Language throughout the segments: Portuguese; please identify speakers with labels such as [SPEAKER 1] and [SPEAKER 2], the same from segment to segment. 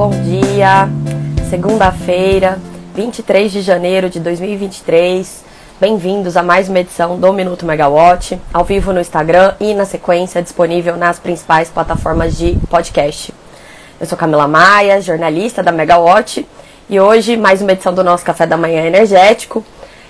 [SPEAKER 1] bom dia. Segunda-feira, 23 de janeiro de 2023. Bem-vindos a mais uma edição do Minuto Megawatt, ao vivo no Instagram e na sequência disponível nas principais plataformas de podcast. Eu sou Camila Maia, jornalista da Megawatt, e hoje mais uma edição do nosso Café da Manhã Energético.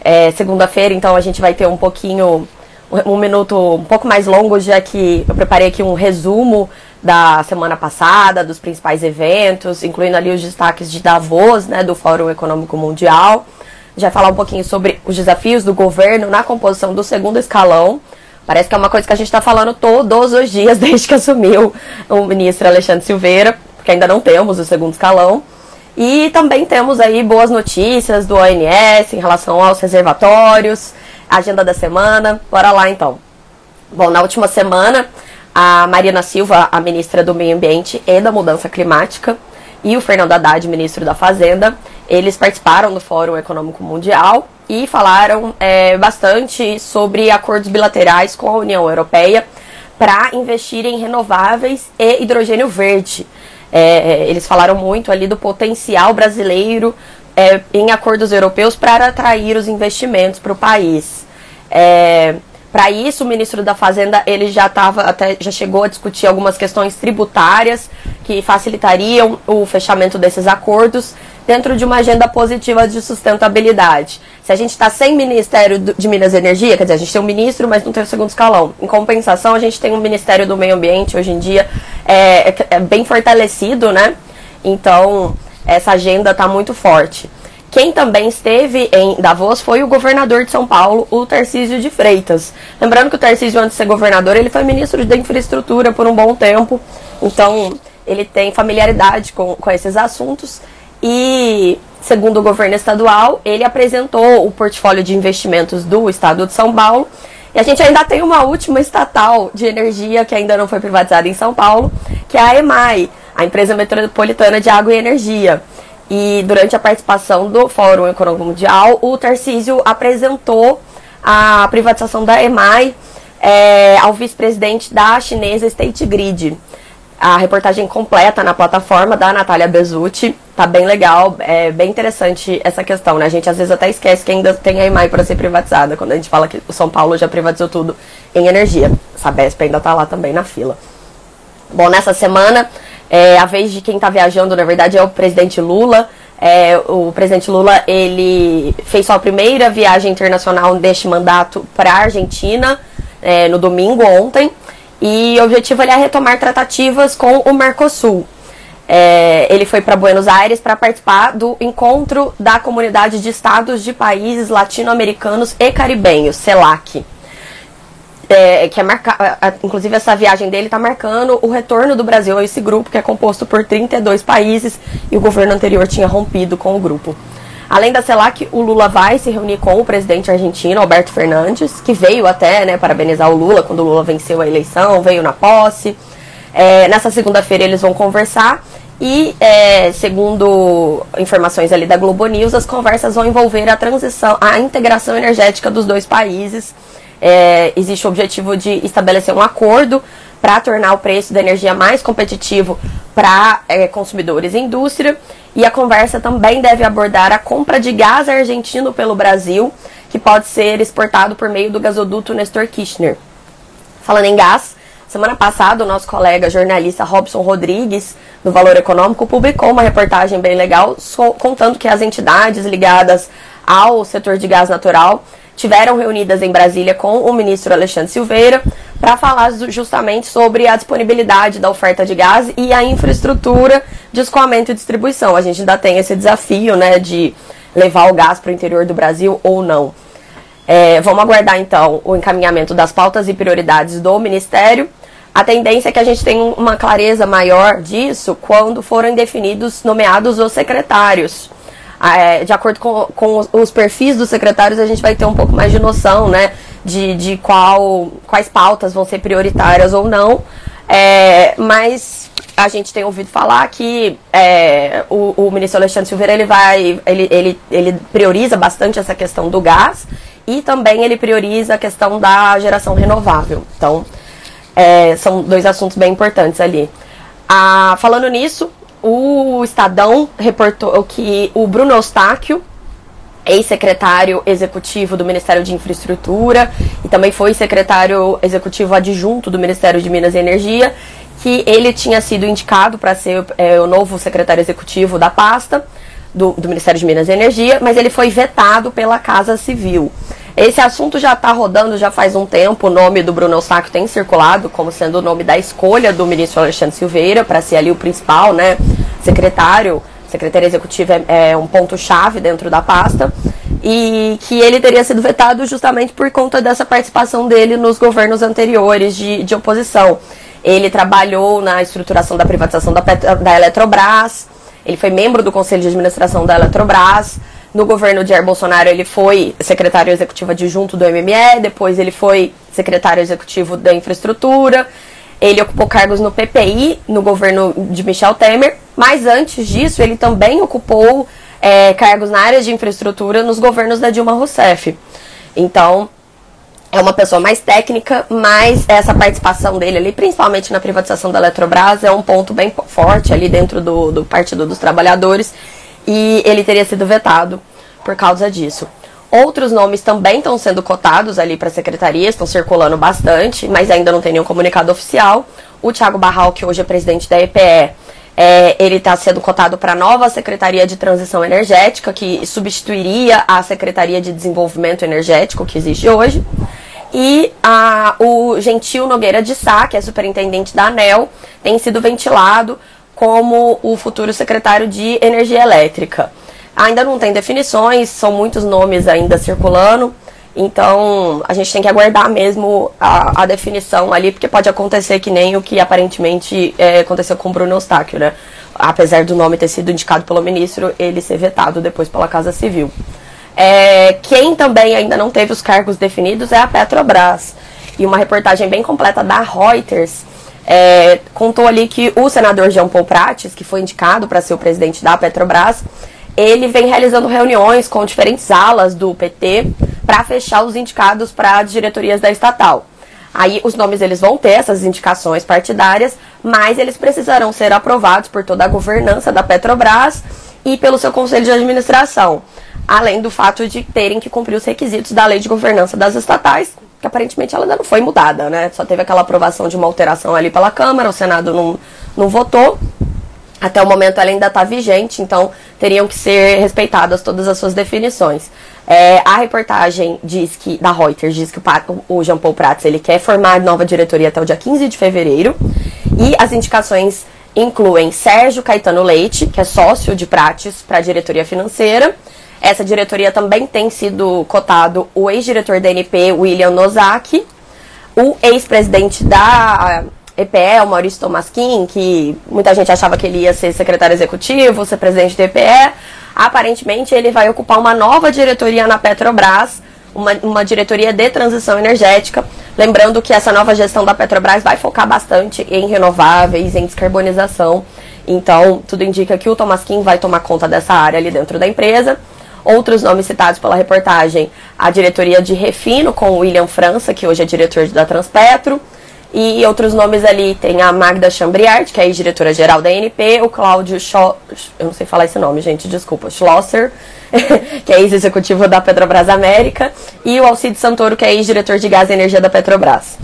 [SPEAKER 1] É, Segunda-feira, então, a gente vai ter um pouquinho, um minuto um pouco mais longo, já que eu preparei aqui um resumo da semana passada, dos principais eventos, incluindo ali os destaques de Davos, né, do Fórum Econômico Mundial. Já falar um pouquinho sobre os desafios do governo na composição do segundo escalão. Parece que é uma coisa que a gente está falando todos os dias desde que assumiu o ministro Alexandre Silveira, porque ainda não temos o segundo escalão. E também temos aí boas notícias do ONS em relação aos reservatórios, agenda da semana. Bora lá então. Bom, na última semana a Mariana Silva, a ministra do Meio Ambiente e da Mudança Climática, e o Fernando Haddad, ministro da Fazenda, eles participaram do Fórum Econômico Mundial e falaram é, bastante sobre acordos bilaterais com a União Europeia para investir em renováveis e hidrogênio verde. É, eles falaram muito ali do potencial brasileiro é, em acordos europeus para atrair os investimentos para o país. É, para isso, o ministro da Fazenda ele já tava, até já chegou a discutir algumas questões tributárias que facilitariam o fechamento desses acordos dentro de uma agenda positiva de sustentabilidade. Se a gente está sem Ministério de Minas e Energia, quer dizer, a gente tem um ministro, mas não tem o segundo escalão. Em compensação, a gente tem um Ministério do Meio Ambiente hoje em dia é, é, é bem fortalecido, né? Então, essa agenda está muito forte. Quem também esteve em Davos foi o governador de São Paulo, o Tarcísio de Freitas. Lembrando que o Tarcísio, antes de ser governador, ele foi ministro da infraestrutura por um bom tempo. Então, ele tem familiaridade com, com esses assuntos. E, segundo o governo estadual, ele apresentou o portfólio de investimentos do estado de São Paulo. E a gente ainda tem uma última estatal de energia que ainda não foi privatizada em São Paulo, que é a EMAI, a Empresa Metropolitana de Água e Energia. E durante a participação do Fórum Econômico Mundial, o Tarcísio apresentou a privatização da EMAI é, ao vice-presidente da chinesa State Grid. A reportagem completa na plataforma da Natália Bezutti. Tá bem legal, é bem interessante essa questão, né? A gente às vezes até esquece que ainda tem a EMAI para ser privatizada, quando a gente fala que o São Paulo já privatizou tudo em energia. A Sabesp ainda tá lá também na fila. Bom, nessa semana é, a vez de quem está viajando, na verdade, é o presidente Lula. É, o presidente Lula ele fez sua primeira viagem internacional deste mandato para a Argentina é, no domingo ontem e o objetivo é retomar tratativas com o Mercosul. É, ele foi para Buenos Aires para participar do encontro da comunidade de estados de países latino-americanos e caribenhos, CELAC é, que é marcar, inclusive essa viagem dele está marcando o retorno do Brasil a esse grupo que é composto por 32 países e o governo anterior tinha rompido com o grupo. Além da CELAC, o Lula vai se reunir com o presidente argentino, Alberto Fernandes, que veio até né, parabenizar o Lula quando o Lula venceu a eleição, veio na posse. É, nessa segunda-feira eles vão conversar e, é, segundo informações ali da Globo News, as conversas vão envolver a transição, a integração energética dos dois países é, existe o objetivo de estabelecer um acordo para tornar o preço da energia mais competitivo para é, consumidores e indústria. E a conversa também deve abordar a compra de gás argentino pelo Brasil, que pode ser exportado por meio do gasoduto Nestor Kirchner. Falando em gás, semana passada o nosso colega jornalista Robson Rodrigues, do Valor Econômico, publicou uma reportagem bem legal contando que as entidades ligadas ao setor de gás natural tiveram reunidas em Brasília com o ministro Alexandre Silveira para falar justamente sobre a disponibilidade da oferta de gás e a infraestrutura de escoamento e distribuição. A gente ainda tem esse desafio né, de levar o gás para o interior do Brasil ou não. É, vamos aguardar então o encaminhamento das pautas e prioridades do Ministério. A tendência é que a gente tenha uma clareza maior disso quando forem definidos, nomeados os secretários. Ah, é, de acordo com, com os perfis dos secretários, a gente vai ter um pouco mais de noção, né, de, de qual, quais pautas vão ser prioritárias ou não. É, mas a gente tem ouvido falar que é, o, o, ministro Alexandre Silveira ele vai, ele, ele, ele prioriza bastante essa questão do gás e também ele prioriza a questão da geração renovável. Então, é, são dois assuntos bem importantes ali. Ah, falando nisso, o Estadão reportou que o Bruno Eustáquio, ex-secretário executivo do Ministério de Infraestrutura e também foi secretário executivo adjunto do Ministério de Minas e Energia, que ele tinha sido indicado para ser é, o novo secretário executivo da pasta do, do, Ministério de Minas e Energia, mas ele foi vetado pela Casa Civil. Esse assunto já está rodando já faz um tempo. O nome do Bruno Eustáquio tem circulado como sendo o nome da escolha do ministro Alexandre Silveira para ser ali o principal, né, secretário secretaria executiva é, é um ponto-chave dentro da pasta, e que ele teria sido vetado justamente por conta dessa participação dele nos governos anteriores de, de oposição. Ele trabalhou na estruturação da privatização da, da Eletrobras, ele foi membro do Conselho de Administração da Eletrobras. No governo de Jair Bolsonaro, ele foi secretário executivo adjunto do MME, depois ele foi secretário executivo da Infraestrutura. Ele ocupou cargos no PPI, no governo de Michel Temer, mas antes disso, ele também ocupou é, cargos na área de infraestrutura nos governos da Dilma Rousseff. Então, é uma pessoa mais técnica, mas essa participação dele ali, principalmente na privatização da Eletrobras, é um ponto bem forte ali dentro do, do Partido dos Trabalhadores e ele teria sido vetado por causa disso. Outros nomes também estão sendo cotados ali para a secretaria, estão circulando bastante, mas ainda não tem nenhum comunicado oficial. O Thiago Barral, que hoje é presidente da EPE, é, ele está sendo cotado para a nova Secretaria de Transição Energética, que substituiria a Secretaria de Desenvolvimento Energético que existe hoje. E a, o Gentil Nogueira de Sá, que é superintendente da ANEL, tem sido ventilado como o futuro secretário de Energia Elétrica. Ainda não tem definições, são muitos nomes ainda circulando. Então, a gente tem que aguardar mesmo a, a definição ali, porque pode acontecer que nem o que aparentemente é, aconteceu com Bruno Eustáquio, né? Apesar do nome ter sido indicado pelo ministro, ele ser vetado depois pela Casa Civil. É, quem também ainda não teve os cargos definidos é a Petrobras. E uma reportagem bem completa da Reuters é, contou ali que o senador Jean Paul Prates, que foi indicado para ser o presidente da Petrobras, ele vem realizando reuniões com diferentes alas do PT para fechar os indicados para as diretorias da estatal. Aí os nomes eles vão ter essas indicações partidárias, mas eles precisarão ser aprovados por toda a governança da Petrobras e pelo seu conselho de administração, além do fato de terem que cumprir os requisitos da lei de governança das estatais, que aparentemente ela ainda não foi mudada, né? Só teve aquela aprovação de uma alteração ali pela Câmara, o Senado não, não votou, até o momento ela ainda está vigente, então teriam que ser respeitadas todas as suas definições. É, a reportagem diz que, da Reuters, diz que o, o Jean Paul Prats ele quer formar nova diretoria até o dia 15 de fevereiro. E as indicações incluem Sérgio Caetano Leite, que é sócio de Prates para a diretoria financeira. Essa diretoria também tem sido cotado o ex-diretor da NP, William Nozaki, o ex-presidente da EPE, Maurício Tomasquim, que muita gente achava que ele ia ser secretário executivo, ser presidente do EPE. Aparentemente, ele vai ocupar uma nova diretoria na Petrobras, uma, uma diretoria de transição energética. Lembrando que essa nova gestão da Petrobras vai focar bastante em renováveis, em descarbonização. Então, tudo indica que o Tomasquim vai tomar conta dessa área ali dentro da empresa. Outros nomes citados pela reportagem, a diretoria de Refino com William França, que hoje é diretor da Transpetro. E outros nomes ali tem a Magda Chambriard, que é ex-diretora-geral da ANP, o Cláudio Scho... eu não sei falar esse nome, gente, desculpa, Schlosser, que é ex-executivo da Petrobras América, e o Alcide Santoro, que é ex-diretor de gás e energia da Petrobras.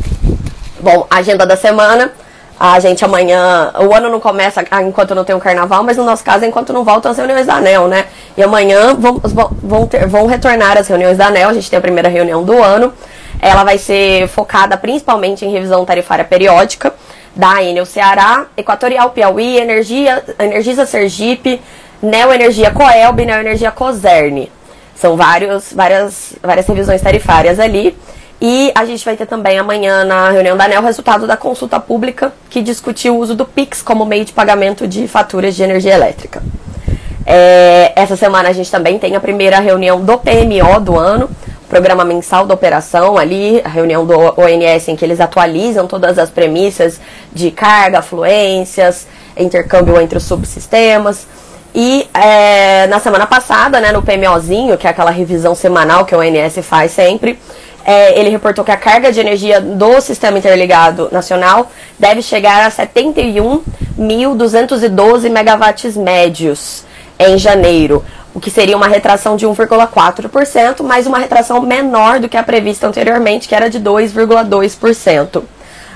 [SPEAKER 1] Bom, agenda da semana. A gente amanhã, o ano não começa enquanto não tem o um carnaval, mas no nosso caso, enquanto não voltam as reuniões da ANEL, né? E amanhã vão, vão, ter, vão retornar as reuniões da ANEL, a gente tem a primeira reunião do ano. Ela vai ser focada principalmente em revisão tarifária periódica da Enel Ceará, Equatorial Piauí, Energia, Energisa Sergipe, Neo Energia Coelb e Neo Energia Coserne. São vários, várias, várias revisões tarifárias ali. E a gente vai ter também amanhã na reunião da ANEL o resultado da consulta pública que discutiu o uso do PIX como meio de pagamento de faturas de energia elétrica. É, essa semana a gente também tem a primeira reunião do PMO do ano, programa mensal da operação ali, a reunião do ONS em que eles atualizam todas as premissas de carga, fluências, intercâmbio entre os subsistemas. E é, na semana passada, né, no PMOzinho, que é aquela revisão semanal que o ONS faz sempre, é, ele reportou que a carga de energia do Sistema Interligado Nacional deve chegar a 71 1.212 megawatts médios em janeiro, o que seria uma retração de 1,4%, mas uma retração menor do que a prevista anteriormente, que era de 2,2%.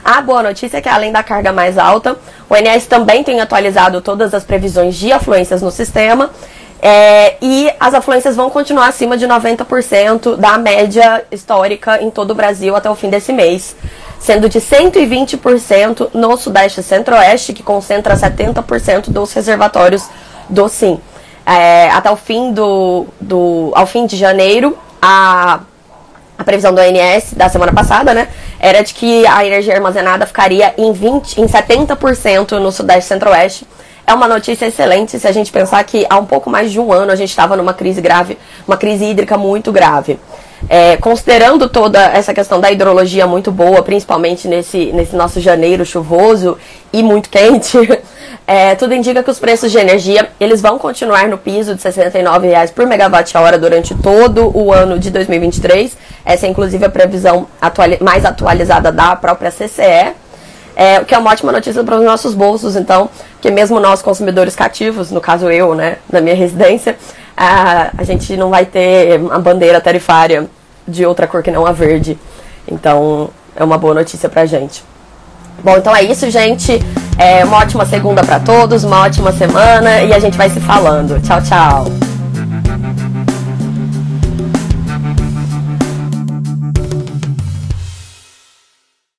[SPEAKER 1] A boa notícia é que, além da carga mais alta, o INS também tem atualizado todas as previsões de afluências no sistema é, e as afluências vão continuar acima de 90% da média histórica em todo o Brasil até o fim desse mês, sendo de 120% no Sudeste e Centro-Oeste, que concentra 70% dos reservatórios do SIM. É, até o fim do, do ao fim de janeiro, a, a previsão do ONS da semana passada, né, era de que a energia armazenada ficaria em 20, em 70% no Sudeste e Centro-Oeste. É uma notícia excelente se a gente pensar que há um pouco mais de um ano a gente estava numa crise grave, uma crise hídrica muito grave. É, considerando toda essa questão da hidrologia muito boa, principalmente nesse, nesse nosso janeiro chuvoso e muito quente, É, tudo indica que os preços de energia eles vão continuar no piso de R$ 69,00 por megawatt-hora durante todo o ano de 2023. Essa é inclusive a previsão atuali mais atualizada da própria CCE. É, o que é uma ótima notícia para os nossos bolsos, então, que mesmo nós consumidores cativos, no caso eu, né, na minha residência, a, a gente não vai ter a bandeira tarifária de outra cor que não a verde. Então, é uma boa notícia para a gente. Bom, então é isso, gente. É uma ótima segunda para todos, uma ótima semana e a gente vai se falando. Tchau, tchau.